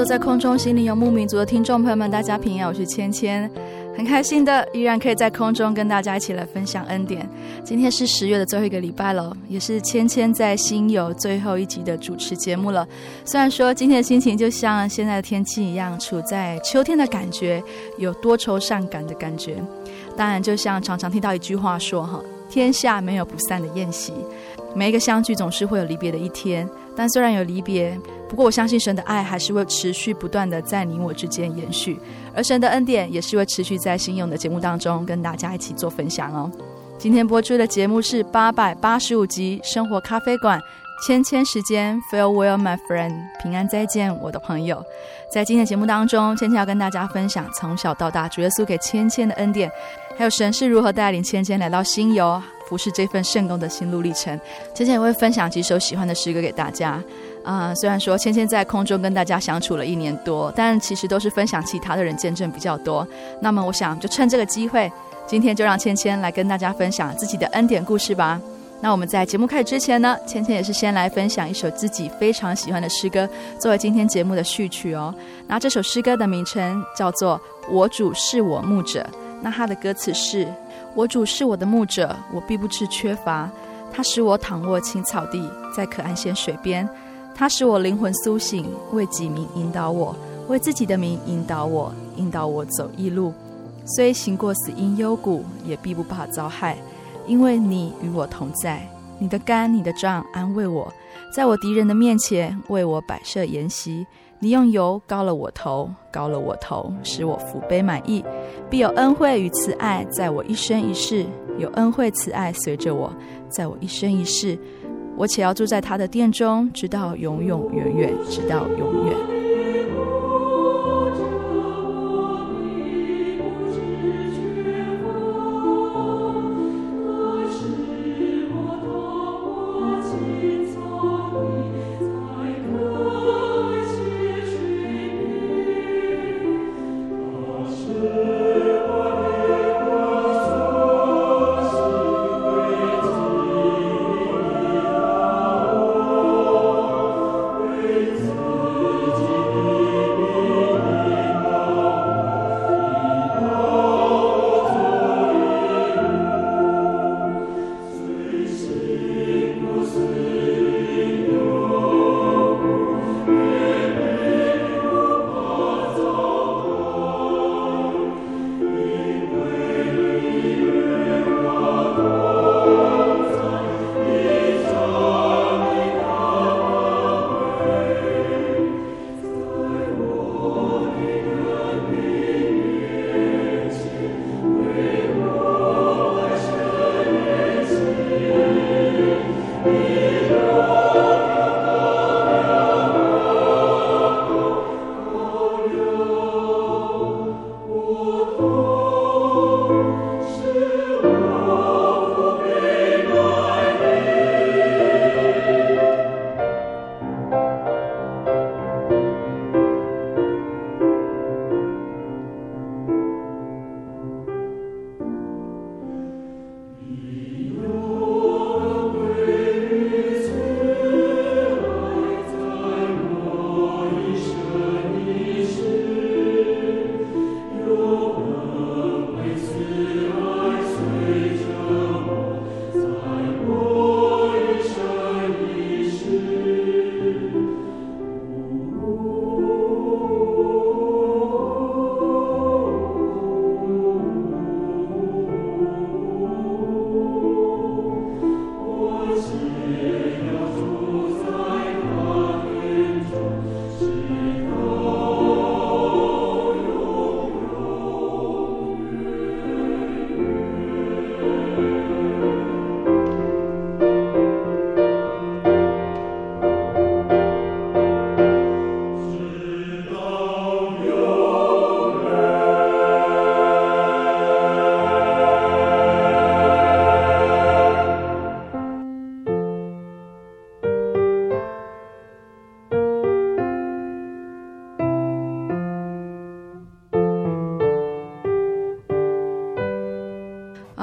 坐在空中，心灵游牧民族的听众朋友们，大家平安，我是芊芊，很开心的依然可以在空中跟大家一起来分享恩典。今天是十月的最后一个礼拜了，也是芊芊在心游最后一集的主持节目了。虽然说今天的心情就像现在的天气一样，处在秋天的感觉，有多愁善感的感觉。当然，就像常常听到一句话说：“哈，天下没有不散的宴席，每一个相聚总是会有离别的一天。”但虽然有离别，不过我相信神的爱还是会持续不断的在你我之间延续，而神的恩典也是会持续在心游的节目当中跟大家一起做分享哦。今天播出的节目是八百八十五集《生活咖啡馆》，芊芊时间，Farewell my friend，平安再见，我的朋友。在今天的节目当中，芊芊要跟大家分享从小到大主耶稣给芊芊的恩典，还有神是如何带领芊芊来到心游。不是这份圣工的心路历程，芊芊也会分享几首喜欢的诗歌给大家。啊、虽然说芊芊在空中跟大家相处了一年多，但其实都是分享其他的人见证比较多。那么，我想就趁这个机会，今天就让芊芊来跟大家分享自己的恩典故事吧。那我们在节目开始之前呢，芊芊也是先来分享一首自己非常喜欢的诗歌，作为今天节目的序曲哦。那这首诗歌的名称叫做《我主是我牧者》，那它的歌词是。我主是我的牧者，我必不致缺乏。他使我躺卧青草地，在可安歇水边。他使我灵魂苏醒，为己名引导我，为自己的名引导我，引导我走义路。虽行过死荫幽谷，也必不怕遭害，因为你与我同在。你的竿，你的杖安慰我，在我敌人的面前为我摆设筵席。你用油膏了我头，膏了我头，使我福杯满溢。必有恩惠与慈爱在我一生一世，有恩惠慈爱随着我，在我一生一世。我且要住在他的殿中，直到永永远远，直到永远。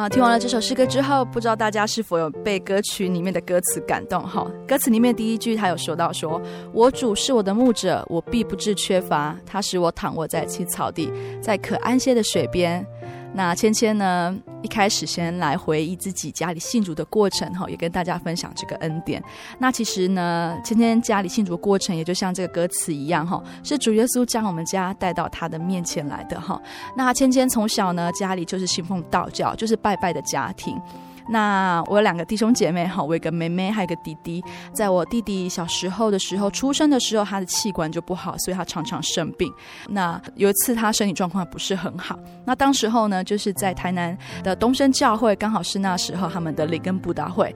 听完了这首诗歌之后，不知道大家是否有被歌曲里面的歌词感动？哈，歌词里面第一句他有说到说：“说我主是我的牧者，我必不致缺乏。他使我躺卧在青草地，在可安歇的水边。”那芊芊呢，一开始先来回忆自己家里信主的过程哈，也跟大家分享这个恩典。那其实呢，芊芊家里信主的过程，也就像这个歌词一样哈，是主耶稣将我们家带到他的面前来的哈。那芊芊从小呢，家里就是信奉道教，就是拜拜的家庭。那我有两个弟兄姐妹哈，我有一个妹妹，还有一个弟弟。在我弟弟小时候的时候，出生的时候，他的器官就不好，所以他常常生病。那有一次他身体状况不是很好。那当时候呢，就是在台南的东升教会，刚好是那时候他们的里根布道会。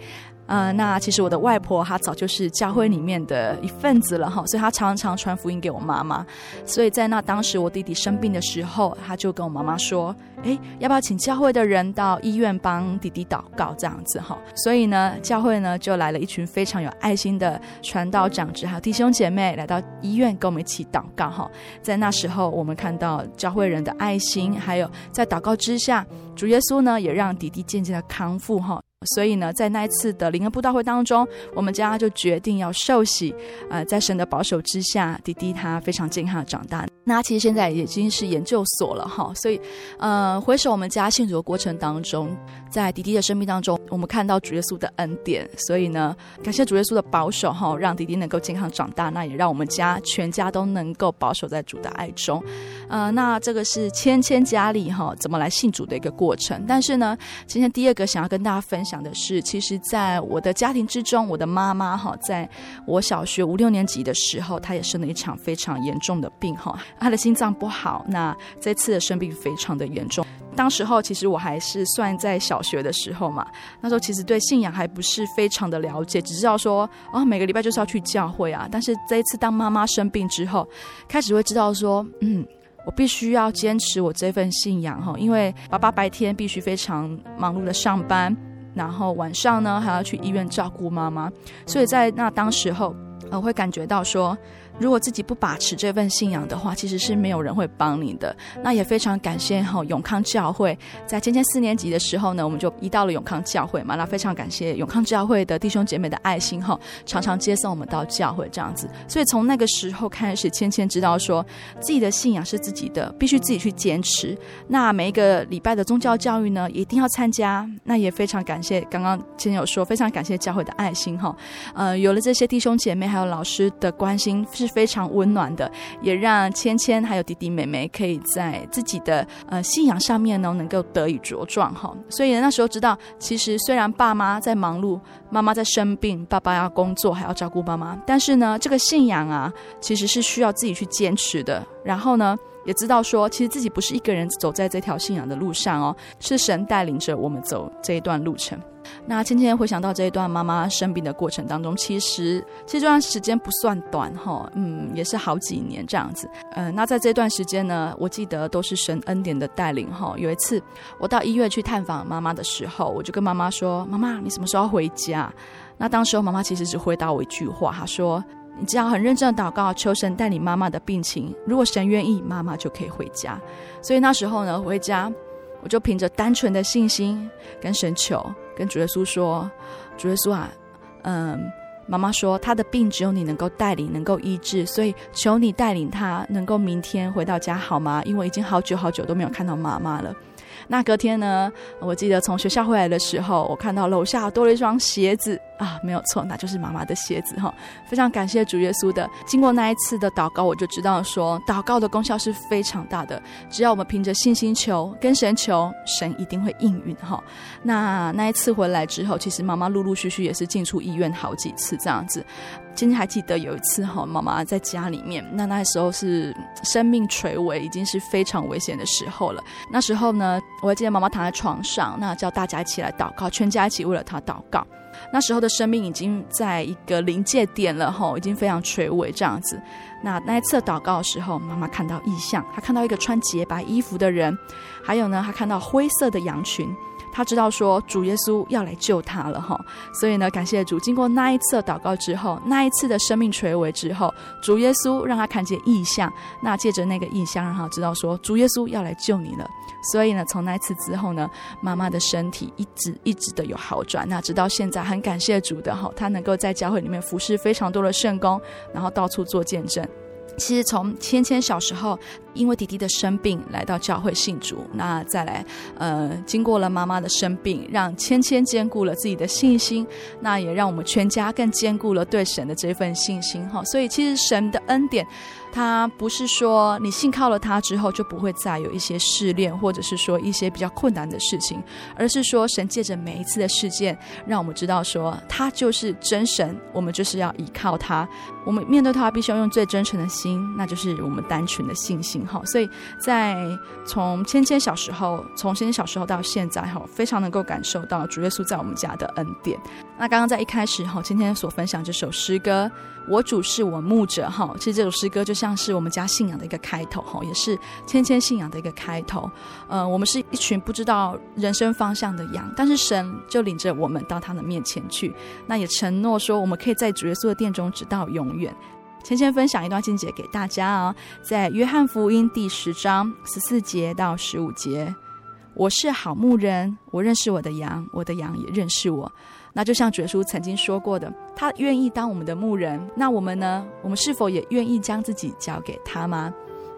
呃，那其实我的外婆她早就是教会里面的一份子了哈，所以她常常传福音给我妈妈。所以在那当时我弟弟生病的时候，她就跟我妈妈说：“诶，要不要请教会的人到医院帮弟弟祷告这样子哈？”所以呢，教会呢就来了一群非常有爱心的传道长执还有弟兄姐妹来到医院跟我们一起祷告哈。在那时候，我们看到教会人的爱心，还有在祷告之下，主耶稣呢也让弟弟渐渐的康复哈。所以呢，在那一次的灵恩布道会当中，我们家就决定要受洗。呃，在神的保守之下，弟弟他非常健康的长大。那其实现在已经是研究所了哈。所以，呃，回首我们家信主的过程当中，在迪迪的生命当中，我们看到主耶稣的恩典。所以呢，感谢主耶稣的保守哈，让迪迪能够健康长大。那也让我们家全家都能够保守在主的爱中。呃，那这个是芊芊家里哈怎么来信主的一个过程。但是呢，今天第二个想要跟大家分享。的是，其实，在我的家庭之中，我的妈妈哈，在我小学五六年级的时候，她也生了一场非常严重的病哈，他的心脏不好，那这次的生病非常的严重。当时候其实我还是算在小学的时候嘛，那时候其实对信仰还不是非常的了解，只知道说哦，每个礼拜就是要去教会啊。但是这一次当妈妈生病之后，开始会知道说，嗯，我必须要坚持我这份信仰哈，因为爸爸白天必须非常忙碌的上班。然后晚上呢，还要去医院照顾妈妈，所以在那当时候，我会感觉到说。如果自己不把持这份信仰的话，其实是没有人会帮你的。那也非常感谢哈永康教会，在芊芊四年级的时候呢，我们就移到了永康教会嘛。那非常感谢永康教会的弟兄姐妹的爱心哈，常常接送我们到教会这样子。所以从那个时候开始，芊芊知道说自己的信仰是自己的，必须自己去坚持。那每一个礼拜的宗教教育呢，一定要参加。那也非常感谢刚刚芊芊有说，非常感谢教会的爱心哈。呃，有了这些弟兄姐妹还有老师的关心是。非常温暖的，也让芊芊还有弟弟妹妹可以在自己的呃信仰上面呢，能够得以茁壮哈。所以那时候知道，其实虽然爸妈在忙碌，妈妈在生病，爸爸要工作还要照顾妈妈，但是呢，这个信仰啊，其实是需要自己去坚持的。然后呢，也知道说，其实自己不是一个人走在这条信仰的路上哦，是神带领着我们走这一段路程。那芊芊回想到这一段妈妈生病的过程当中，其实其实这段时间不算短哈，嗯，也是好几年这样子。嗯、呃，那在这段时间呢，我记得都是神恩典的带领哈。有一次我到医院去探访妈妈的时候，我就跟妈妈说：“妈妈，你什么时候回家？”那当时候妈妈其实只回答我一句话，她说：“你只要很认真的祷告，求神带领妈妈的病情，如果神愿意，妈妈就可以回家。”所以那时候呢，回家。我就凭着单纯的信心跟神求，跟主耶稣说：“主耶稣啊，嗯，妈妈说她的病只有你能够带领，能够医治，所以求你带领她能够明天回到家好吗？因为已经好久好久都没有看到妈妈了。”那隔天呢，我记得从学校回来的时候，我看到楼下多了一双鞋子。啊，没有错，那就是妈妈的鞋子哈。非常感谢主耶稣的，经过那一次的祷告，我就知道说，祷告的功效是非常大的。只要我们凭着信心求，跟神求，神一定会应允哈。那那一次回来之后，其实妈妈陆陆续续也是进出医院好几次这样子。今天还记得有一次哈，妈妈在家里面，那那时候是生命垂危，已经是非常危险的时候了。那时候呢，我还记得妈妈躺在床上，那叫大家一起来祷告，全家一起为了她祷告。那时候的生命已经在一个临界点了吼，已经非常垂危这样子。那那一次祷告的时候，妈妈看到异象，她看到一个穿洁白衣服的人，还有呢，她看到灰色的羊群，他知道说主耶稣要来救他了哈，所以呢，感谢主，经过那一次祷告之后，那一次的生命垂危之后，主耶稣让他看见异象，那借着那个异象，让他知道说主耶稣要来救你了。所以呢，从那次之后呢，妈妈的身体一直一直的有好转，那直到现在，很感谢主的哈，他能够在教会里面服侍非常多的圣工，然后到处做见证。其实从芊芊小时候，因为弟弟的生病来到教会信主，那再来，呃，经过了妈妈的生病，让芊芊坚固了自己的信心，那也让我们全家更坚固了对神的这份信心哈。所以其实神的恩典，他不是说你信靠了他之后就不会再有一些试炼，或者是说一些比较困难的事情，而是说神借着每一次的事件，让我们知道说他就是真神，我们就是要依靠他，我们面对他必须要用最真诚的心，那就是我们单纯的信心哈。所以在从芊芊小时候，从芊芊小时候到现在哈，非常能够感受到主耶稣在我们家的恩典。那刚刚在一开始哈，芊芊所分享这首诗歌。我主是我牧者，哈，其实这首诗歌就像是我们家信仰的一个开头，哈，也是芊芊信仰的一个开头。呃，我们是一群不知道人生方向的羊，但是神就领着我们到他的面前去，那也承诺说我们可以在主耶稣的殿中直到永远。芊芊分享一段经节给大家啊、在约翰福音第十章十四节到十五节，我是好牧人，我认识我的羊，我的羊也认识我。那就像主耶稣曾经说过的，他愿意当我们的牧人。那我们呢？我们是否也愿意将自己交给他吗？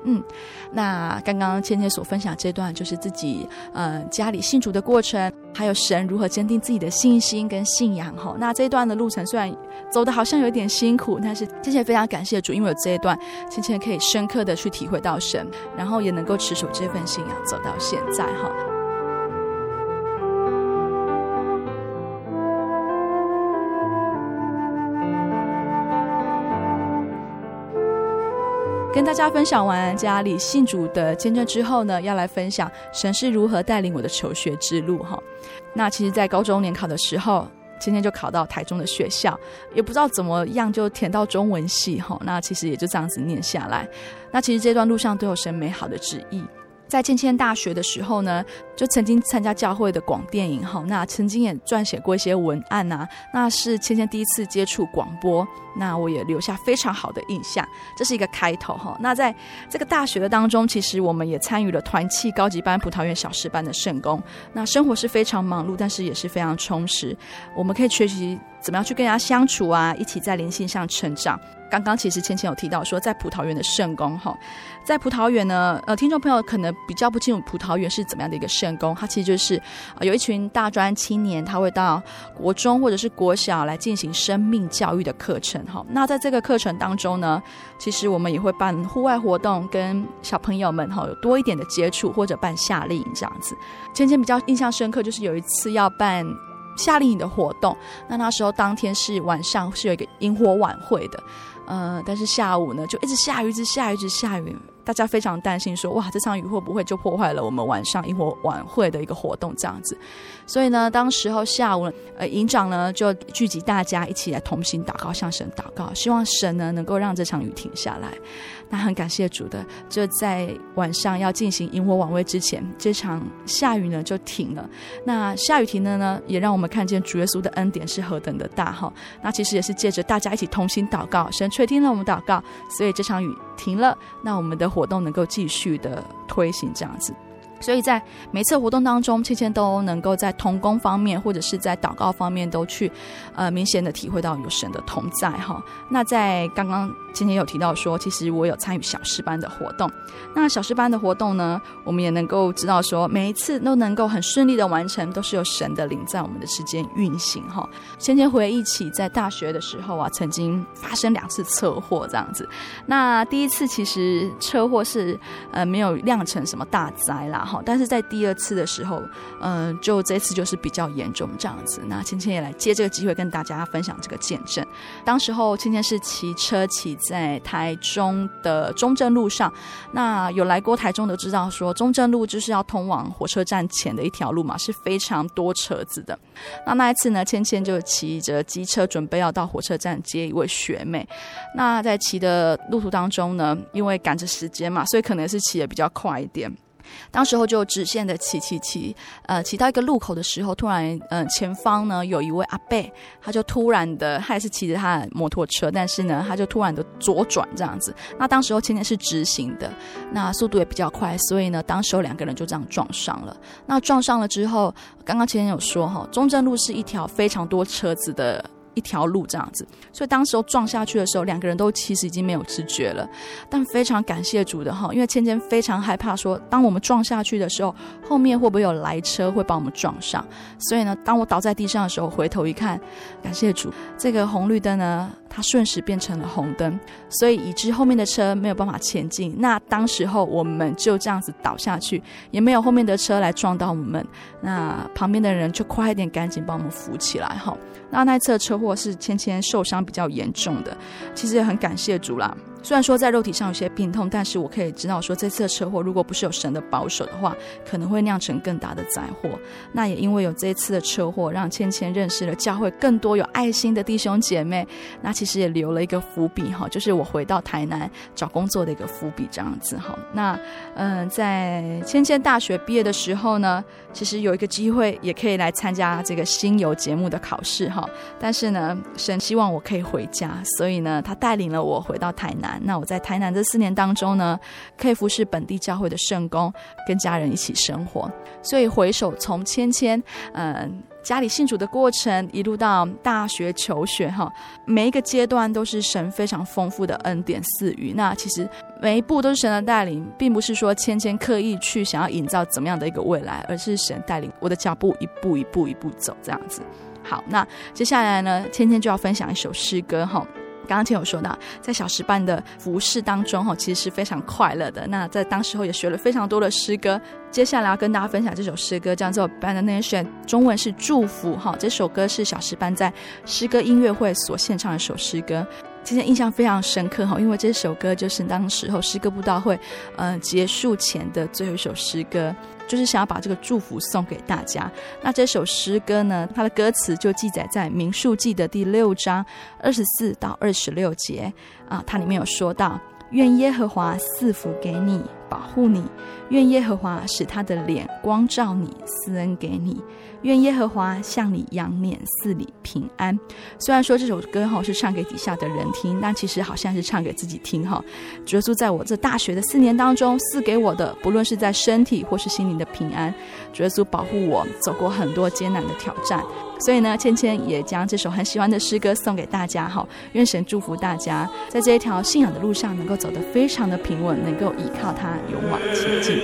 嗯，那刚刚芊芊所分享这段，就是自己呃家里信主的过程，还有神如何坚定自己的信心跟信仰。哈，那这一段的路程虽然走的好像有点辛苦，但是芊芊非常感谢主，因为有这一段，芊芊可以深刻的去体会到神，然后也能够持守这份信仰走到现在。哈。跟大家分享完家里信主的见证之后呢，要来分享神是如何带领我的求学之路哈。那其实，在高中联考的时候，今天就考到台中的学校，也不知道怎么样就填到中文系哈。那其实也就这样子念下来。那其实这段路上都有神美好的旨意。在芊芊大学的时候呢，就曾经参加教会的广电影哈，那曾经也撰写过一些文案呐、啊，那是芊芊第一次接触广播，那我也留下非常好的印象，这是一个开头哈。那在这个大学的当中，其实我们也参与了团契高级班、葡萄园小师班的圣工，那生活是非常忙碌，但是也是非常充实，我们可以学习怎么样去跟人家相处啊，一起在灵性上成长。刚刚其实芊芊有提到说，在葡萄园的圣工哈，在葡萄园呢，呃，听众朋友可能比较不清楚葡萄园是怎么样的一个圣工，它其实就是呃有一群大专青年，他会到国中或者是国小来进行生命教育的课程哈。那在这个课程当中呢，其实我们也会办户外活动，跟小朋友们哈有多一点的接触，或者办夏令营这样子。芊芊比较印象深刻，就是有一次要办夏令营的活动，那那时候当天是晚上，是有一个营火晚会的。呃，但是下午呢，就一直下雨，一直下雨，一直下雨。大家非常担心说，哇，这场雨会不会就破坏了我们晚上萤火晚会的一个活动这样子？所以呢，当时候下午，呃，营长呢就聚集大家一起来同心祷告，向神祷告，希望神呢能够让这场雨停下来。那很感谢主的，就在晚上要进行萤火晚会之前，这场下雨呢就停了。那下雨停了呢，也让我们看见主耶稣的恩典是何等的大哈。那其实也是借着大家一起同心祷告，神垂听了我们祷告，所以这场雨停了。那我们的活动能够继续的推行这样子。所以在每次活动当中，芊芊都能够在同工方面或者是在祷告方面都去，呃，明显的体会到有神的同在哈。那在刚刚芊芊有提到说，其实我有参与小师班的活动。那小师班的活动呢，我们也能够知道说，每一次都能够很顺利的完成，都是有神的灵在我们的时间运行哈。芊芊回忆起在大学的时候啊，曾经发生两次车祸这样子。那第一次其实车祸是呃没有酿成什么大灾啦。好，但是在第二次的时候，嗯、就这次就是比较严重这样子。那芊芊也来借这个机会跟大家分享这个见证。当时候芊芊是骑车骑在台中的中正路上，那有来过台中的知道说，中正路就是要通往火车站前的一条路嘛，是非常多车子的。那那一次呢，芊芊就骑着机车准备要到火车站接一位学妹。那在骑的路途当中呢，因为赶着时间嘛，所以可能是骑的比较快一点。当时候就直线的骑骑骑，呃，骑到一个路口的时候，突然，呃，前方呢有一位阿伯，他就突然的，他也是骑着他的摩托车，但是呢，他就突然的左转这样子。那当时候前面是直行的，那速度也比较快，所以呢，当时候两个人就这样撞上了。那撞上了之后，刚刚前面有说哈，中正路是一条非常多车子的。一条路这样子，所以当时候撞下去的时候，两个人都其实已经没有知觉了。但非常感谢主的哈，因为芊芊非常害怕说，当我们撞下去的时候，后面会不会有来车会把我们撞上？所以呢，当我倒在地上的时候，回头一看，感谢主，这个红绿灯呢，它瞬时变成了红灯，所以以致后面的车没有办法前进。那当时候我们就这样子倒下去，也没有后面的车来撞到我们。那旁边的人就快一点，赶紧帮我们扶起来哈。那那次车或是芊芊受伤比较严重的，其实也很感谢主啦。虽然说在肉体上有些病痛，但是我可以知道说，这次的车祸如果不是有神的保守的话，可能会酿成更大的灾祸。那也因为有这一次的车祸，让芊芊认识了教会更多有爱心的弟兄姐妹。那其实也留了一个伏笔哈，就是我回到台南找工作的一个伏笔这样子哈。那嗯，在芊芊大学毕业的时候呢，其实有一个机会也可以来参加这个新游节目的考试哈。但是呢，神希望我可以回家，所以呢，他带领了我回到台南。那我在台南这四年当中呢，可以服侍本地教会的圣工，跟家人一起生活。所以回首从芊芊，嗯，家里信主的过程，一路到大学求学，哈，每一个阶段都是神非常丰富的恩典赐予。那其实每一步都是神的带领，并不是说芊芊刻意去想要营造怎么样的一个未来，而是神带领我的脚步一步一步一步走这样子。好，那接下来呢，芊芊就要分享一首诗歌，哈。刚刚听我说到，在小时班的服饰当中，哈，其实是非常快乐的。那在当时候也学了非常多的诗歌。接下来要跟大家分享这首诗歌，叫做《Benediction》，中文是祝福。哈，这首歌是小时班在诗歌音乐会所献唱的一首诗歌。今天印象非常深刻哈，因为这首歌就是当时候诗歌布道会，呃，结束前的最后一首诗歌。就是想要把这个祝福送给大家。那这首诗歌呢，它的歌词就记载在《民数记》的第六章二十四到二十六节啊，它里面有说到：愿耶和华赐福给你，保护你；愿耶和华使他的脸光照你，赐恩给你。愿耶和华向你扬脸，赐你平安。虽然说这首歌哈是唱给底下的人听，但其实好像是唱给自己听哈。主耶稣在我这大学的四年当中赐给我的，不论是在身体或是心灵的平安，主耶稣保护我走过很多艰难的挑战。所以呢，芊芊也将这首很喜欢的诗歌送给大家哈。愿神祝福大家，在这一条信仰的路上能够走得非常的平稳，能够依靠他勇往前进。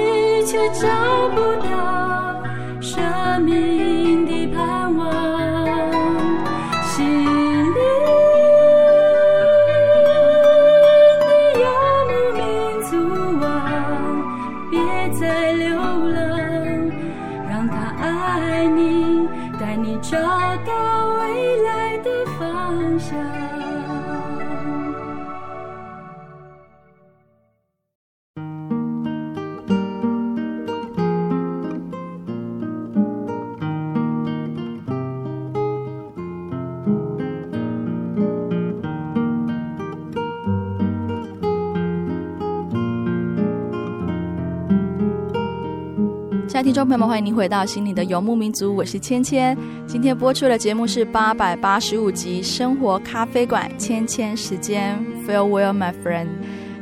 却找不到。听众朋友们，欢迎您回到心灵的游牧民族，我是千千。今天播出的节目是八百八十五集《生活咖啡馆》，千千时间，Farewell my friend。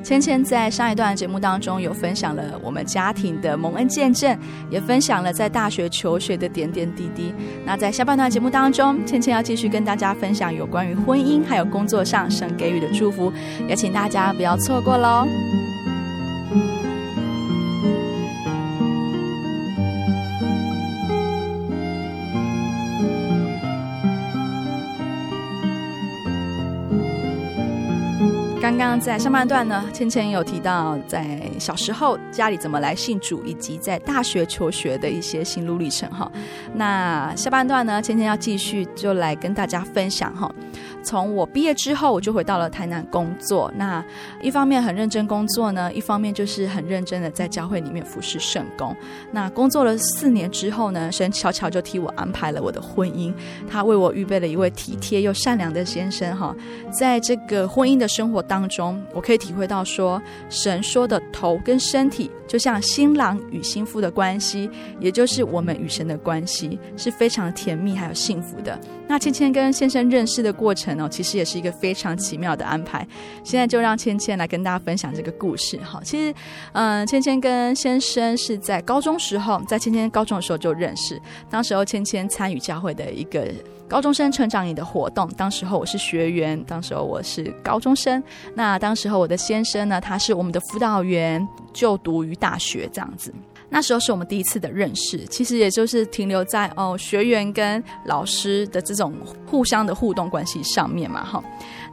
千千在上一段节目当中有分享了我们家庭的蒙恩见证，也分享了在大学求学的点点滴滴。那在下半段节目当中，千千要继续跟大家分享有关于婚姻还有工作上神给予的祝福，也请大家不要错过喽。刚刚在上半段呢，芊芊有提到在小时候家里怎么来信主，以及在大学求学的一些心路历程哈。那下半段呢，芊芊要继续就来跟大家分享哈。从我毕业之后，我就回到了台南工作。那一方面很认真工作呢，一方面就是很认真的在教会里面服侍圣工。那工作了四年之后呢，神悄悄就替我安排了我的婚姻。他为我预备了一位体贴又善良的先生哈。在这个婚姻的生活当当中，我可以体会到说，神说的头跟身体，就像新郎与新妇的关系，也就是我们与神的关系，是非常甜蜜还有幸福的。那芊芊跟先生认识的过程呢，其实也是一个非常奇妙的安排。现在就让芊芊来跟大家分享这个故事哈。其实，嗯，芊芊跟先生是在高中时候，在芊芊高中的时候就认识。当时候芊芊参与教会的一个高中生成长营的活动，当时候我是学员，当时候我是高中生。那当时候我的先生呢，他是我们的辅导员，就读于大学这样子。那时候是我们第一次的认识，其实也就是停留在哦学员跟老师的这种互相的互动关系上面嘛，哈。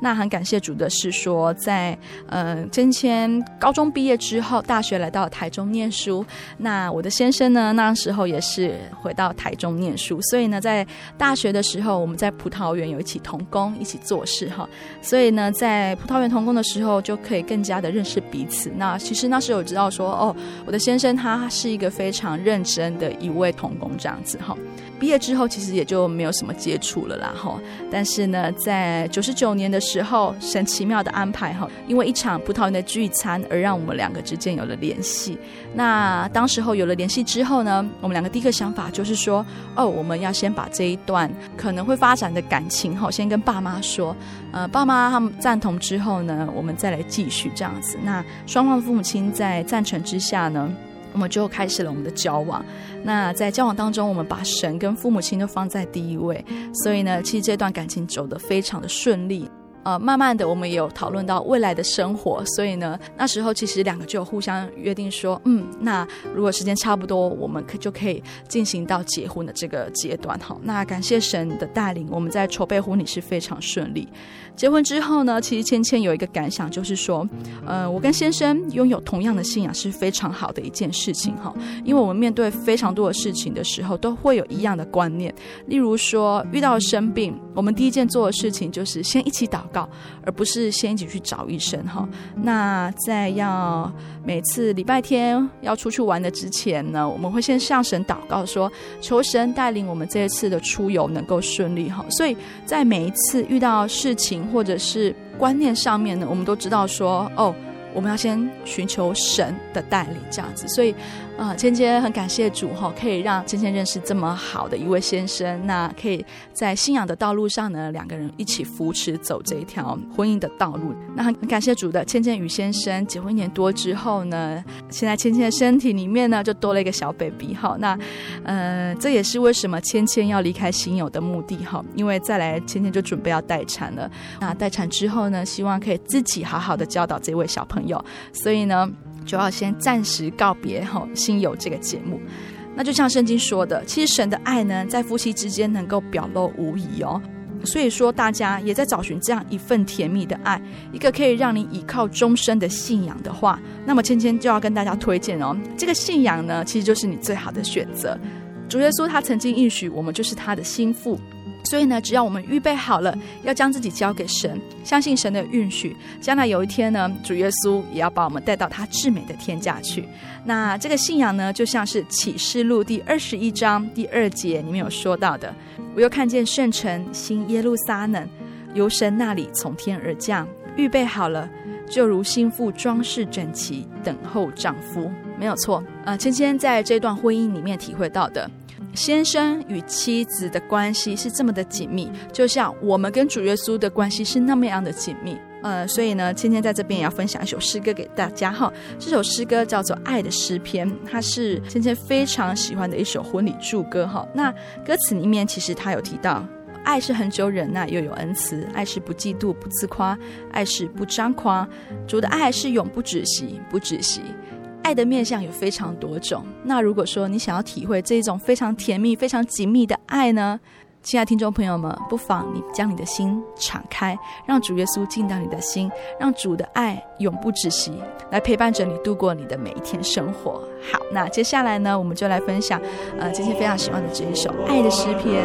那很感谢主的是说，在嗯，千千高中毕业之后，大学来到台中念书。那我的先生呢，那时候也是回到台中念书，所以呢，在大学的时候，我们在葡萄园有一起同工，一起做事哈。所以呢，在葡萄园同工的时候，就可以更加的认识彼此。那其实那时候我知道说，哦，我的先生他是一个非常认真的一位同工这样子哈。毕业之后，其实也就没有什么接触了啦哈。但是呢，在九十九年的时候，神奇妙的安排哈，因为一场葡萄园的聚餐而让我们两个之间有了联系。那当时候有了联系之后呢，我们两个第一个想法就是说，哦，我们要先把这一段可能会发展的感情哈，先跟爸妈说。呃，爸妈他们赞同之后呢，我们再来继续这样子。那双方的父母亲在赞成之下呢，我们就开始了我们的交往。那在交往当中，我们把神跟父母亲都放在第一位，所以呢，其实这段感情走得非常的顺利。呃，慢慢的我们也有讨论到未来的生活，所以呢，那时候其实两个就互相约定说，嗯，那如果时间差不多，我们可就可以进行到结婚的这个阶段哈。那感谢神的带领，我们在筹备婚礼是非常顺利。结婚之后呢，其实芊芊有一个感想，就是说，呃，我跟先生拥有同样的信仰是非常好的一件事情哈，因为我们面对非常多的事情的时候，都会有一样的观念。例如说，遇到生病，我们第一件做的事情就是先一起祷告，而不是先一起去找医生哈。那在要每次礼拜天要出去玩的之前呢，我们会先向神祷告说，求神带领我们这一次的出游能够顺利哈。所以在每一次遇到事情，或者是观念上面呢，我们都知道说，哦，我们要先寻求神的带领，这样子，所以。啊，芊芊很感谢主哈，可以让芊芊认识这么好的一位先生，那可以在信仰的道路上呢，两个人一起扶持走这一条婚姻的道路。那很感谢主的，芊芊与先生结婚一年多之后呢，现在芊芊的身体里面呢就多了一个小 baby 哈。那呃，这也是为什么芊芊要离开新友的目的哈，因为再来芊芊就准备要待产了。那待产之后呢，希望可以自己好好的教导这位小朋友，所以呢。就要先暂时告别哈，心友这个节目。那就像圣经说的，其实神的爱呢，在夫妻之间能够表露无遗哦。所以说，大家也在找寻这样一份甜蜜的爱，一个可以让你倚靠终身的信仰的话，那么芊芊就要跟大家推荐哦。这个信仰呢，其实就是你最好的选择。主耶稣他曾经应许我们，就是他的心腹。所以呢，只要我们预备好了，要将自己交给神，相信神的允许，将来有一天呢，主耶稣也要把我们带到他至美的天家去。那这个信仰呢，就像是启示录第二十一章第二节里面有说到的：“我又看见圣城新耶路撒冷由神那里从天而降，预备好了，就如新妇装饰整齐，等候丈夫。”没有错，呃，芊芊在这段婚姻里面体会到的。先生与妻子的关系是这么的紧密，就像我们跟主耶稣的关系是那么样的紧密。呃，所以呢，芊芊在这边也要分享一首诗歌给大家哈。这首诗歌叫做《爱的诗篇》，它是芊芊非常喜欢的一首婚礼祝歌哈。那歌词里面其实他有提到，爱是恒久忍耐，又有恩慈；爱是不嫉妒，不自夸；爱是不张狂。主的爱是永不止息，不止息。爱的面向有非常多种。那如果说你想要体会这一种非常甜蜜、非常紧密的爱呢，亲爱的听众朋友们，不妨你将你的心敞开，让主耶稣进到你的心，让主的爱永不止息，来陪伴着你度过你的每一天生活。好，那接下来呢，我们就来分享，呃，今天非常喜欢的这一首《爱的诗篇》。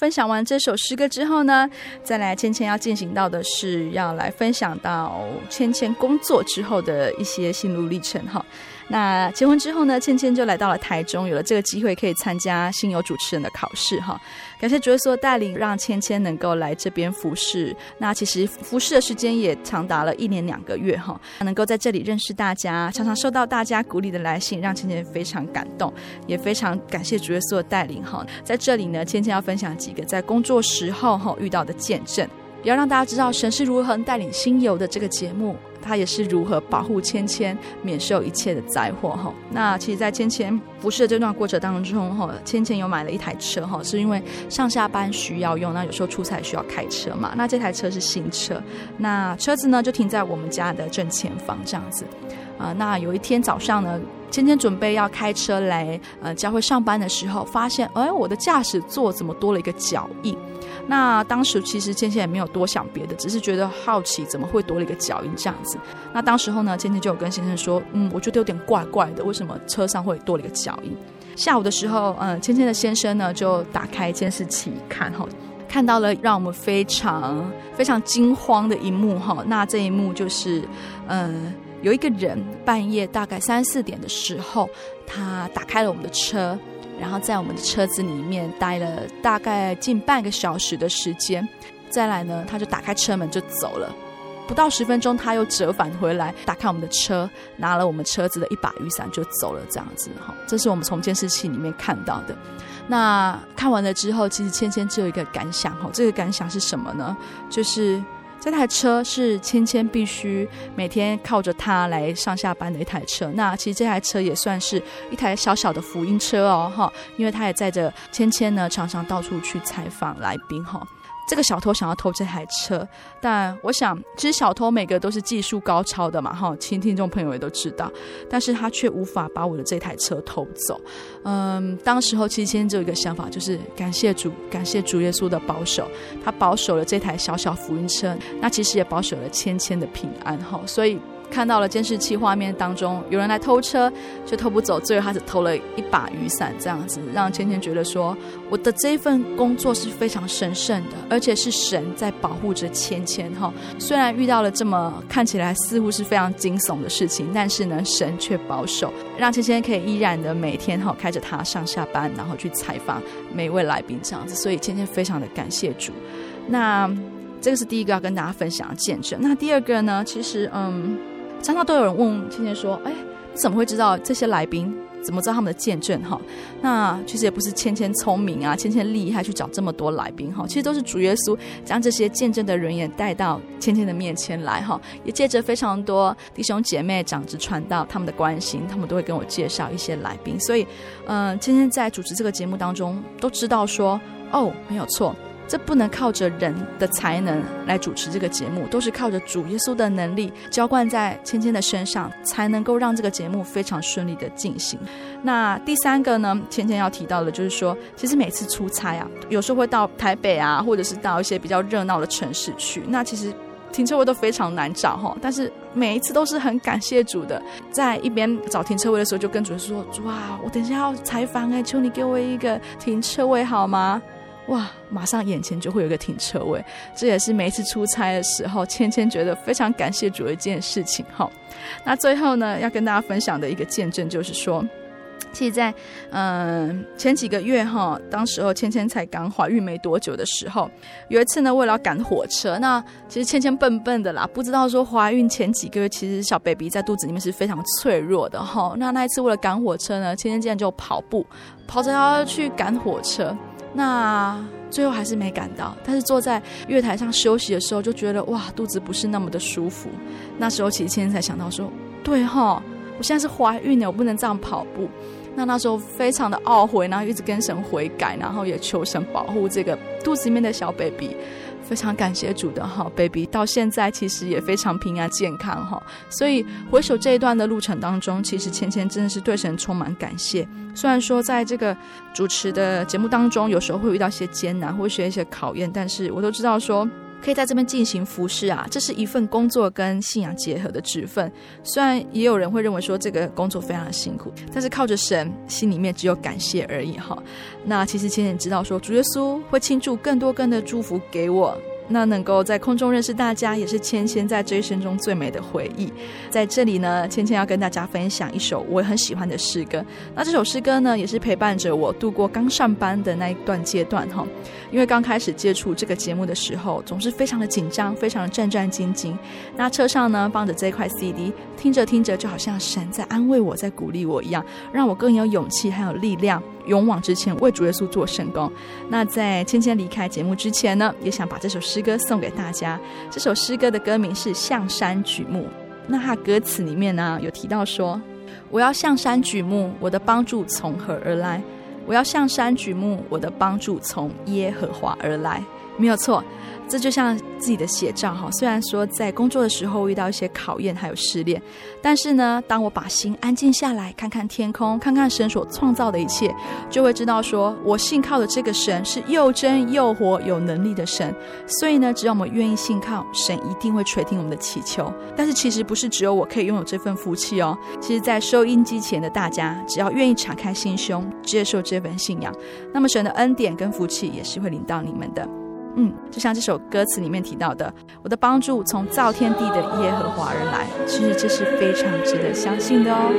分享完这首诗歌之后呢，再来芊芊要进行到的是要来分享到芊芊工作之后的一些心路历程哈。那结婚之后呢，芊芊就来到了台中，有了这个机会可以参加新友主持人的考试哈。感谢主耶稣带领，让芊芊能够来这边服侍。那其实服侍的时间也长达了一年两个月哈，能够在这里认识大家，常常收到大家鼓励的来信，让芊芊非常感动，也非常感谢主耶稣的带领哈。在这里呢，芊芊要分享几个在工作时候哈遇到的见证，也要让大家知道神是如何带领新友的这个节目。他也是如何保护芊芊免受一切的灾祸哈？那其实，在芊芊服侍的这段过程当中哈，芊芊有买了一台车哈，是因为上下班需要用，那有时候出差需要开车嘛。那这台车是新车，那车子呢就停在我们家的正前方这样子。啊、那有一天早上呢，芊芊准备要开车来呃教会上班的时候，发现哎，我的驾驶座怎么多了一个脚印？那当时其实芊芊也没有多想别的，只是觉得好奇，怎么会多了一个脚印这样子。那当时候呢，芊芊就有跟先生说，嗯，我觉得有点怪怪的，为什么车上会多了一个脚印？下午的时候，嗯，芊芊的先生呢就打开监视器看哈，看到了让我们非常非常惊慌的一幕哈。那这一幕就是，嗯，有一个人半夜大概三四点的时候，他打开了我们的车。然后在我们的车子里面待了大概近半个小时的时间，再来呢，他就打开车门就走了。不到十分钟，他又折返回来，打开我们的车，拿了我们车子的一把雨伞就走了。这样子哈，这是我们从监视器里面看到的。那看完了之后，其实芊芊只有一个感想哈，这个感想是什么呢？就是。这台车是芊芊必须每天靠着它来上下班的一台车。那其实这台车也算是一台小小的福音车哦，哈，因为它也载着芊芊呢，常常到处去采访来宾，哈。这个小偷想要偷这台车，但我想，其实小偷每个都是技术高超的嘛，哈，亲听众朋友也都知道，但是他却无法把我的这台车偷走。嗯，当时候其实芊芊只有一个想法，就是感谢主，感谢主耶稣的保守，他保守了这台小小福音车，那其实也保守了芊芊的平安，哈，所以。看到了监视器画面当中有人来偷车，却偷不走，最后他只偷了一把雨伞，这样子让芊芊觉得说，我的这一份工作是非常神圣的，而且是神在保护着芊芊哈。虽然遇到了这么看起来似乎是非常惊悚的事情，但是呢，神却保守，让芊芊可以依然的每天哈开着它上下班，然后去采访每一位来宾这样子，所以芊芊非常的感谢主。那这个是第一个要跟大家分享的见证。那第二个呢，其实嗯。常常都有人问芊芊说：“哎，你怎么会知道这些来宾？怎么知道他们的见证？哈，那其实也不是芊芊聪明啊，芊芊厉害去找这么多来宾哈。其实都是主耶稣将这些见证的人也带到芊芊的面前来哈。也借着非常多弟兄姐妹、长子传道他们的关心，他们都会跟我介绍一些来宾。所以，嗯，芊芊在主持这个节目当中都知道说，哦，没有错。”这不能靠着人的才能来主持这个节目，都是靠着主耶稣的能力浇灌在芊芊的身上，才能够让这个节目非常顺利的进行。那第三个呢，芊芊要提到的，就是说，其实每次出差啊，有时候会到台北啊，或者是到一些比较热闹的城市去，那其实停车位都非常难找哈。但是每一次都是很感谢主的，在一边找停车位的时候，就跟主说：“主啊，我等一下要采访哎，求你给我一个停车位好吗？”哇，马上眼前就会有一个停车位，这也是每一次出差的时候，芊芊觉得非常感谢主的一件事情哈。那最后呢，要跟大家分享的一个见证就是说，其实在嗯、前几个月哈，当时候芊芊才刚怀孕没多久的时候，有一次呢，为了要赶火车，那其实芊芊笨笨的啦，不知道说怀孕前几个月其实小 baby 在肚子里面是非常脆弱的哈。那那一次为了赶火车呢，芊芊竟然就跑步，跑着要去赶火车。那最后还是没赶到，但是坐在月台上休息的时候，就觉得哇，肚子不是那么的舒服。那时候其实千千才想到说，对哈，我现在是怀孕了，我不能这样跑步。那那时候非常的懊悔，然后一直跟神悔改，然后也求神保护这个肚子里面的小 baby。非常感谢主的哈，baby 到现在其实也非常平安健康哈，所以回首这一段的路程当中，其实芊芊真的是对神充满感谢。虽然说在这个主持的节目当中，有时候会遇到一些艰难，会学一些考验，但是我都知道说。可以在这边进行服侍啊，这是一份工作跟信仰结合的职分。虽然也有人会认为说这个工作非常的辛苦，但是靠着神，心里面只有感谢而已哈。那其实千千知道说，主耶稣会倾注更多更多的祝福给我。那能够在空中认识大家，也是千千在这一生中最美的回忆。在这里呢，千千要跟大家分享一首我很喜欢的诗歌。那这首诗歌呢，也是陪伴着我度过刚上班的那一段阶段哈。因为刚开始接触这个节目的时候，总是非常的紧张，非常的战战兢兢。那车上呢，放着这块 CD，听着听着，就好像神在安慰我，在鼓励我一样，让我更有勇气，还有力量。勇往直前，为主耶稣做圣工。那在芊芊离开节目之前呢，也想把这首诗歌送给大家。这首诗歌的歌名是《向山举目》。那它歌词里面呢，有提到说：“我要向山举目，我的帮助从何而来？我要向山举目，我的帮助从耶和华而来。”没有错。这就像自己的写照哈，虽然说在工作的时候遇到一些考验还有试炼，但是呢，当我把心安静下来，看看天空，看看神所创造的一切，就会知道说我信靠的这个神是又真又活、有能力的神。所以呢，只要我们愿意信靠，神一定会垂听我们的祈求。但是其实不是只有我可以拥有这份福气哦，其实，在收音机前的大家，只要愿意敞开心胸，接受这份信仰，那么神的恩典跟福气也是会临到你们的。嗯，就像这首歌词里面提到的，我的帮助从造天地的耶和华而来，其实这是非常值得相信的哦。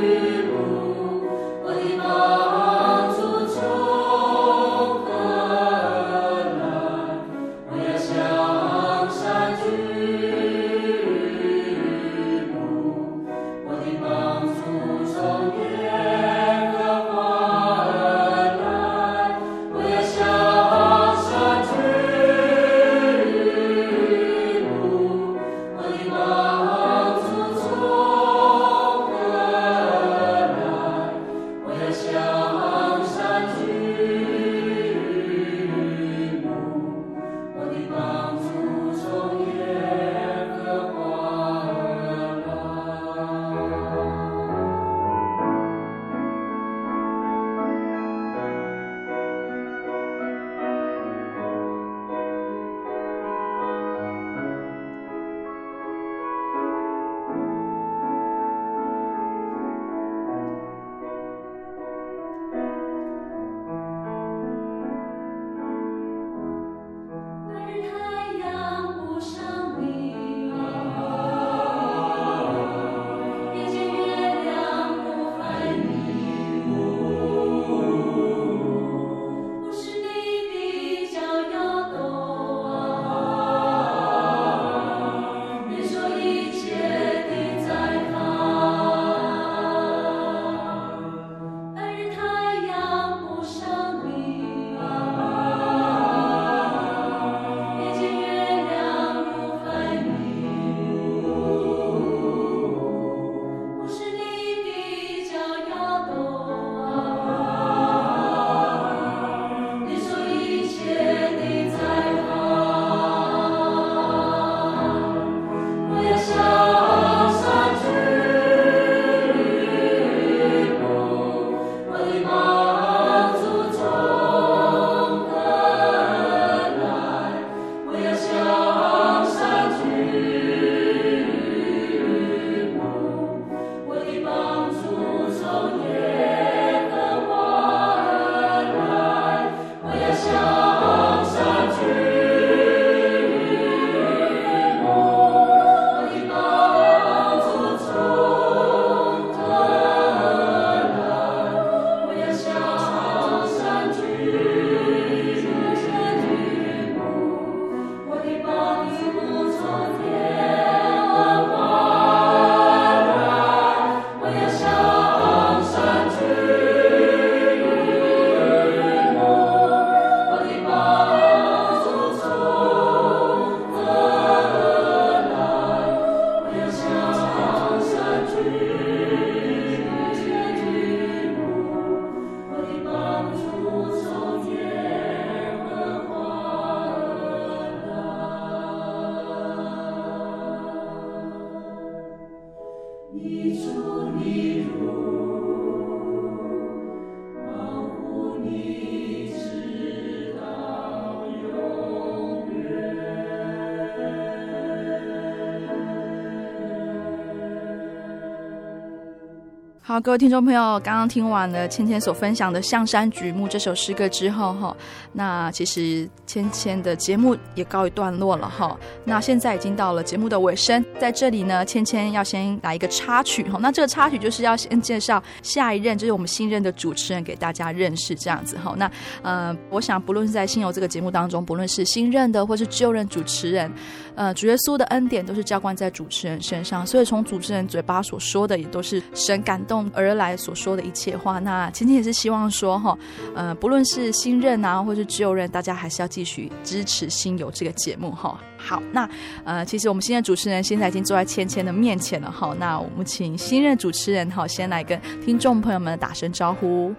好，各位听众朋友，刚刚听完了芊芊所分享的《象山举目》这首诗歌之后，哈，那其实芊芊的节目也告一段落了，哈。那现在已经到了节目的尾声，在这里呢，芊芊要先来一个插曲，哈。那这个插曲就是要先介绍下一任，就是我们新任的主持人给大家认识，这样子，哈。那呃，我想不论是在新游这个节目当中，不论是新任的或是旧任主持人，呃，主耶稣的恩典都是浇灌在主持人身上，所以从主持人嘴巴所说的也都是神感动而来所说的一切话，那芊芊也是希望说哈，呃，不论是新任啊，或是旧任，大家还是要继续支持新游这个节目哈。好，那呃，其实我们新任主持人现在已经坐在芊芊的面前了哈。那我们请新任主持人哈，先来跟听众朋友们打声招呼。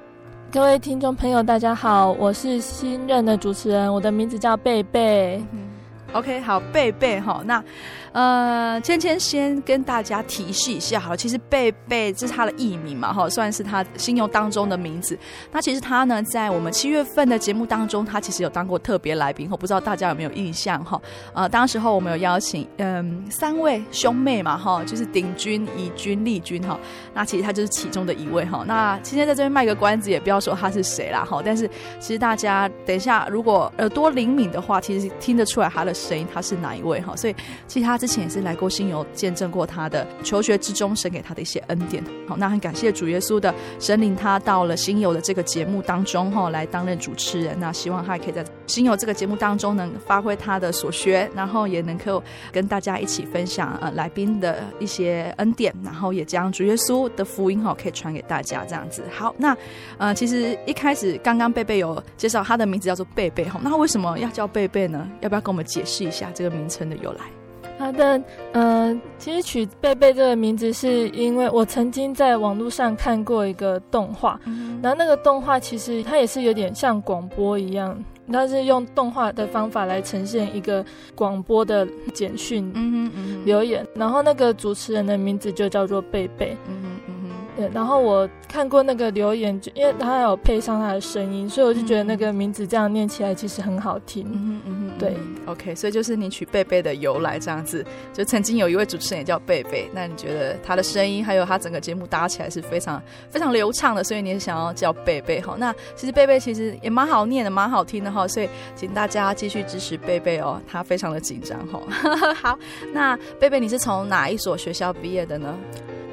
各位听众朋友，大家好，我是新任的主持人，我的名字叫贝贝。嗯 OK，好，贝贝哈，那呃，芊芊先跟大家提示一下，好了，其实贝贝这是他的艺名嘛，哈，算是他新游当中的名字。那其实他呢，在我们七月份的节目当中，他其实有当过特别来宾，我不知道大家有没有印象哈？呃，当时候我们有邀请嗯三位兄妹嘛，哈，就是鼎君、怡君、丽君哈。那其实他就是其中的一位哈。那芊芊在这边卖个关子，也不要说他是谁啦哈。但是其实大家等一下如果耳朵灵敏的话，其实听得出来他的。声音他是哪一位哈？所以其实他之前也是来过新游，见证过他的求学之中神给他的一些恩典。好，那很感谢主耶稣的神领他到了新游的这个节目当中哈，来担任主持人。那希望他可以在新游这个节目当中能发挥他的所学，然后也能够跟大家一起分享呃来宾的一些恩典，然后也将主耶稣的福音哈可以传给大家这样子。好，那呃其实一开始刚刚贝贝有介绍他的名字叫做贝贝哈，那为什么要叫贝贝呢？要不要跟我们解释？一下这个名称的由来。好的，嗯、呃，其实取贝贝这个名字是因为我曾经在网络上看过一个动画，嗯、然后那个动画其实它也是有点像广播一样，它是用动画的方法来呈现一个广播的简讯留言，然后那个主持人的名字就叫做贝贝。嗯对，然后我看过那个留言，就因为他有配上他的声音，所以我就觉得那个名字这样念起来其实很好听。嗯嗯嗯，对，OK，所以就是你取贝贝的由来这样子。就曾经有一位主持人也叫贝贝，那你觉得他的声音还有他整个节目搭起来是非常非常流畅的，所以你也想要叫贝贝哈？那其实贝贝其实也蛮好念的，蛮好听的哈，所以请大家继续支持贝贝哦，他非常的紧张哈。好，那贝贝你是从哪一所学校毕业的呢？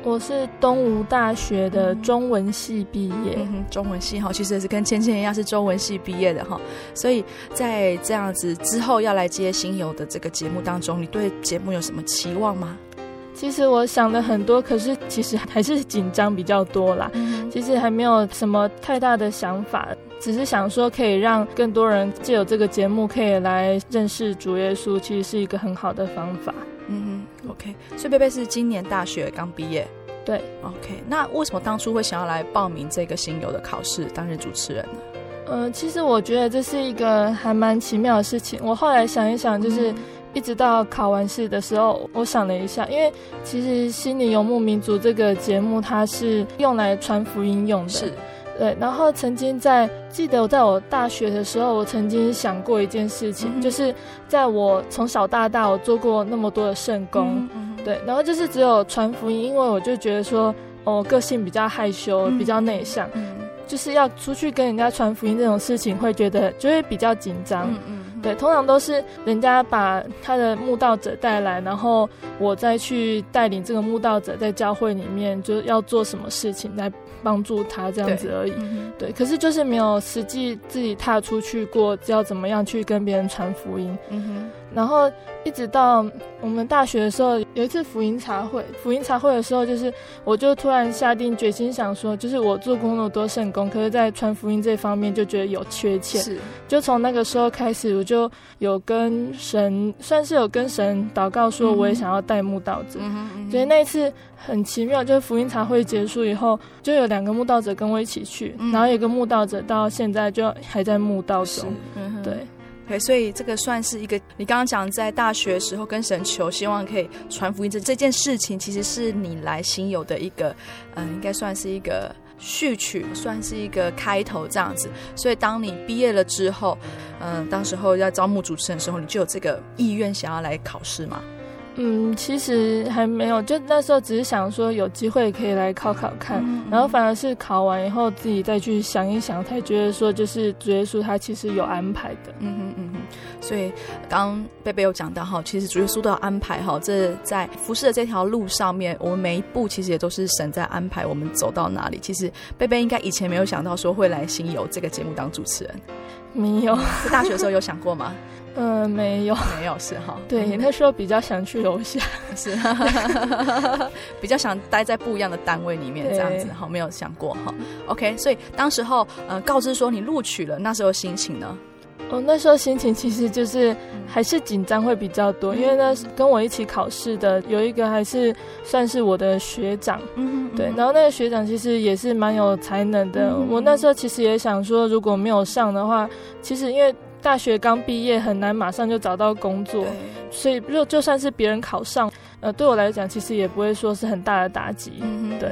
我是东吴大学的中文系毕业，嗯、中文系哈，其实也是跟芊芊一样是中文系毕业的哈，所以在这样子之后要来接新友的这个节目当中，你对节目有什么期望吗？其实我想了很多，可是其实还是紧张比较多啦。嗯、其实还没有什么太大的想法，只是想说可以让更多人借由这个节目可以来认识主耶稣，其实是一个很好的方法。嗯哼，OK，所以贝贝是今年大学刚毕业，对，OK，那为什么当初会想要来报名这个新游的考试，担任主持人呢？呃，其实我觉得这是一个还蛮奇妙的事情。我后来想一想，就是一直到考完试的时候，我想了一下，因为其实《心灵游牧民族》这个节目它是用来传福音用的，是。对，然后曾经在记得我在我大学的时候，我曾经想过一件事情，嗯、就是在我从小到大我做过那么多的圣工，嗯、对，然后就是只有传福音，因为我就觉得说，哦，个性比较害羞，比较内向，嗯、就是要出去跟人家传福音这种事情，会觉得就会比较紧张。嗯嗯对，通常都是人家把他的慕道者带来，然后我再去带领这个慕道者在教会里面，就是要做什么事情来帮助他这样子而已。对，嗯、对，可是就是没有实际自己踏出去过，要怎么样去跟别人传福音。嗯哼。然后一直到我们大学的时候，有一次福音茶会，福音茶会的时候，就是我就突然下定决心想说，就是我做工那么多圣工，可是在传福音这方面就觉得有缺欠。是。就从那个时候开始，我就有跟神，算是有跟神祷告说，我也想要带慕道者。嗯嗯。所以那一次很奇妙，就是福音茶会结束以后，就有两个慕道者跟我一起去，嗯、然后有个慕道者到现在就还在慕道中。嗯。对。所以这个算是一个你刚刚讲在大学时候跟神求，希望可以传福音这这件事情，其实是你来新友的一个，嗯、应该算是一个序曲，算是一个开头这样子。所以当你毕业了之后，嗯、呃，当时候要招募主持人的时候，你就有这个意愿想要来考试吗？嗯，其实还没有，就那时候只是想说有机会可以来考考看，嗯、然后反而是考完以后自己再去想一想，才觉得说就是主耶稣他其实有安排的。嗯哼嗯哼，所以刚刚贝贝有讲到哈，其实主耶稣都有安排哈，这在服侍的这条路上面，我们每一步其实也都是神在安排我们走到哪里。其实贝贝应该以前没有想到说会来新游这个节目当主持人，没有，在大学的时候有想过吗？嗯、呃，没有，没有是哈。对，你那时候比较想去楼下，是，比较想待在不一样的单位里面这样子哈，没有想过哈。OK，所以当时候呃告知说你录取了，那时候心情呢？哦，那时候心情其实就是还是紧张会比较多，因为那跟我一起考试的有一个还是算是我的学长，嗯，对，然后那个学长其实也是蛮有才能的。我那时候其实也想说，如果没有上的话，其实因为。大学刚毕业很难马上就找到工作，所以就就算是别人考上，呃，对我来讲其实也不会说是很大的打击，嗯，对。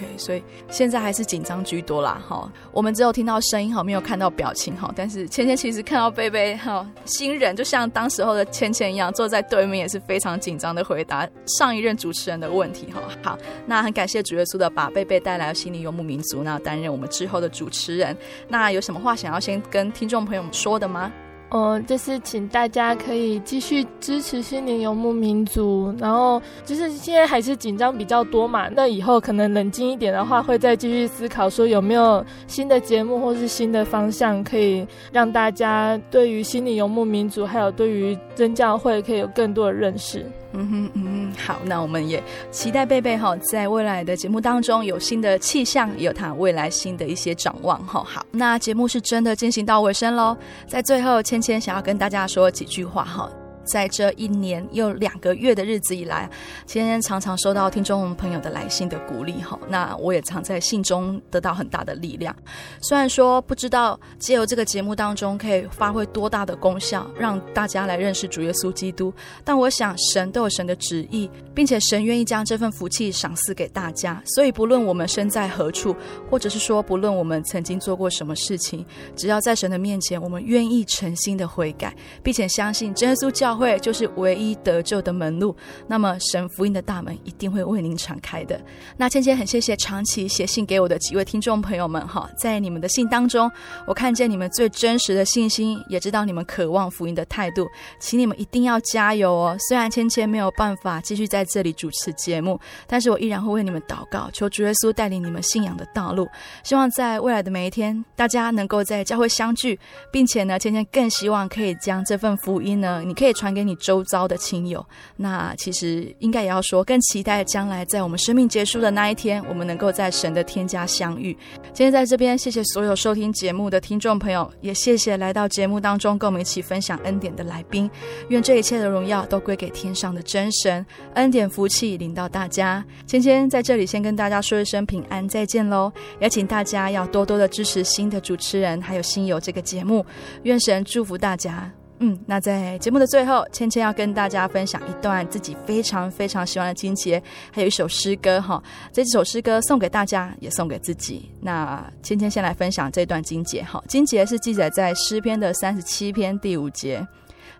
OK，所以现在还是紧张居多啦，哈。我们只有听到声音，哈，没有看到表情，哈。但是芊芊其实看到贝贝，哈，新人就像当时候的芊芊一样，坐在对面也是非常紧张的回答上一任主持人的问题，哈。好，那很感谢主耶稣的把贝贝带来心灵游牧民族，那担任我们之后的主持人。那有什么话想要先跟听众朋友们说的吗？哦，就是请大家可以继续支持心灵游牧民族，然后就是现在还是紧张比较多嘛，那以后可能冷静一点的话，会再继续思考说有没有新的节目或是新的方向，可以让大家对于心灵游牧民族还有对于真教会可以有更多的认识。嗯哼嗯哼，好，那我们也期待贝贝哈，在未来的节目当中有新的气象，有他未来新的一些展望哈。好，那节目是真的进行到尾声喽，在最后，芊芊想要跟大家说几句话哈。在这一年又两个月的日子以来，今天常常收到听众朋友的来信的鼓励哈，那我也常在信中得到很大的力量。虽然说不知道借由这个节目当中可以发挥多大的功效，让大家来认识主耶稣基督，但我想神都有神的旨意，并且神愿意将这份福气赏赐给大家。所以不论我们身在何处，或者是说不论我们曾经做过什么事情，只要在神的面前，我们愿意诚心的悔改，并且相信耶稣教。会就是唯一得救的门路，那么神福音的大门一定会为您敞开的。那芊芊很谢谢长期写信给我的几位听众朋友们哈，在你们的信当中，我看见你们最真实的信心，也知道你们渴望福音的态度，请你们一定要加油哦。虽然芊芊没有办法继续在这里主持节目，但是我依然会为你们祷告，求主耶稣带领你们信仰的道路。希望在未来的每一天，大家能够在教会相聚，并且呢，芊芊更希望可以将这份福音呢，你可以。传给你周遭的亲友，那其实应该也要说，更期待将来在我们生命结束的那一天，我们能够在神的天家相遇。今天在这边，谢谢所有收听节目的听众朋友，也谢谢来到节目当中跟我们一起分享恩典的来宾。愿这一切的荣耀都归给天上的真神，恩典福气临到大家。芊芊在这里先跟大家说一声平安，再见喽！也请大家要多多的支持新的主持人，还有新友这个节目。愿神祝福大家。嗯，那在节目的最后，芊芊要跟大家分享一段自己非常非常喜欢的经节，还有一首诗歌哈。这首诗歌送给大家，也送给自己。那芊芊先来分享这段经节哈。经节是记载在诗篇的三十七篇第五节：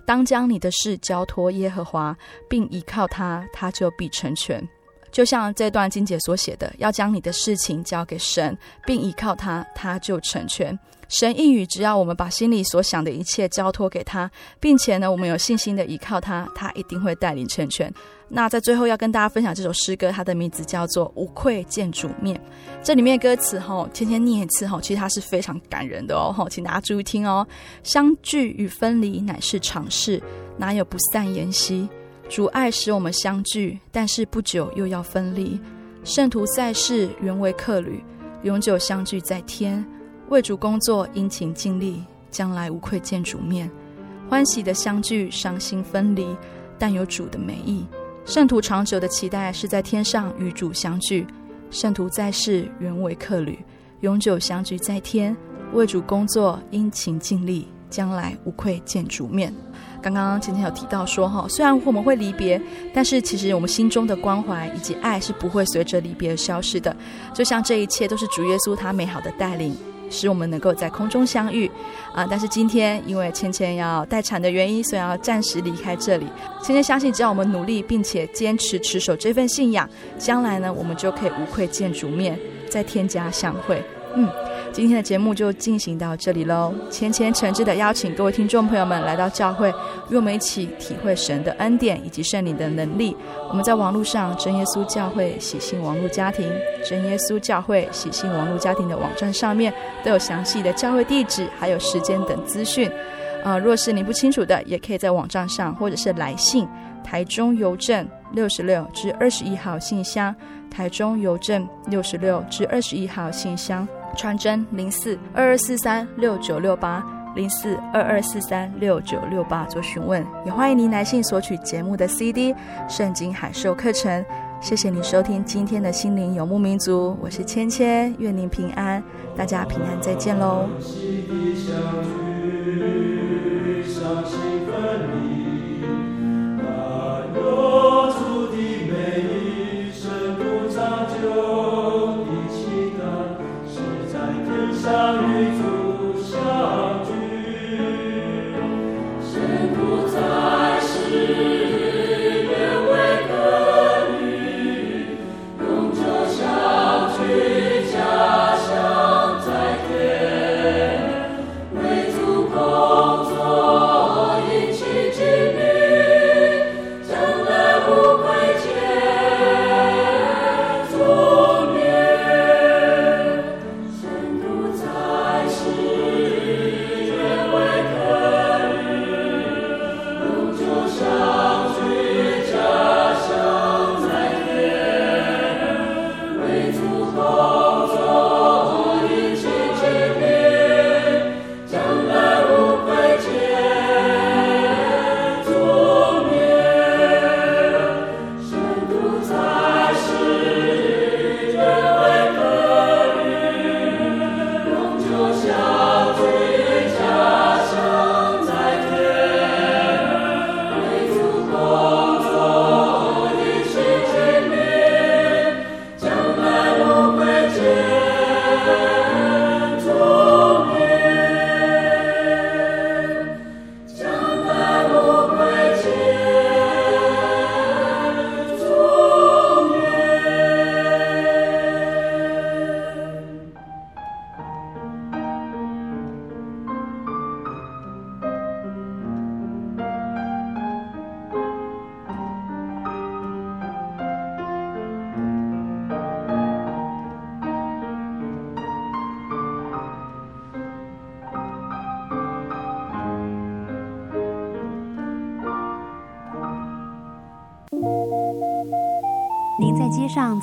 当将你的事交托耶和华，并依靠他，他就必成全。就像这段经节所写的，要将你的事情交给神，并依靠他，他就成全。神应许，只要我们把心里所想的一切交托给他，并且呢，我们有信心的依靠他，他一定会带领成全。那在最后要跟大家分享这首诗歌，它的名字叫做《无愧见主面》。这里面歌词哈，天天念一次哈，其实它是非常感人的哦，请大家注意听哦。相聚与分离乃是常事，哪有不散筵席？主爱使我们相聚，但是不久又要分离。圣徒在世原为客旅，永久相聚在天。为主工作，殷勤尽力，将来无愧见主面。欢喜的相聚，伤心分离，但有主的美意。圣徒长久的期待是在天上与主相聚。圣徒在世原为客旅，永久相聚在天。为主工作，殷勤尽力，将来无愧见主面。刚刚前天有提到说哈，虽然我们会离别，但是其实我们心中的关怀以及爱是不会随着离别而消失的。就像这一切都是主耶稣他美好的带领，使我们能够在空中相遇啊。但是今天因为芊芊要待产的原因，所以要暂时离开这里。芊芊相信，只要我们努力并且坚持持守这份信仰，将来呢，我们就可以无愧见主面，在天家相会。嗯。今天的节目就进行到这里喽。芊芊诚挚的邀请各位听众朋友们来到教会，与我们一起体会神的恩典以及圣灵的能力。我们在网络上真耶稣教会喜信网络家庭、真耶稣教会喜信网络家庭的网站上面都有详细的教会地址还有时间等资讯。啊、呃，若是您不清楚的，也可以在网站上或者是来信台中邮政六十六至二十一号信箱，台中邮政六十六至二十一号信箱。传真零四二二四三六九六八零四二二四三六九六八做询问，也欢迎您来信索取节目的 CD《圣经海兽课程》。谢谢你收听今天的心灵游牧民族，我是芊芊，愿您平安，大家平安再见喽。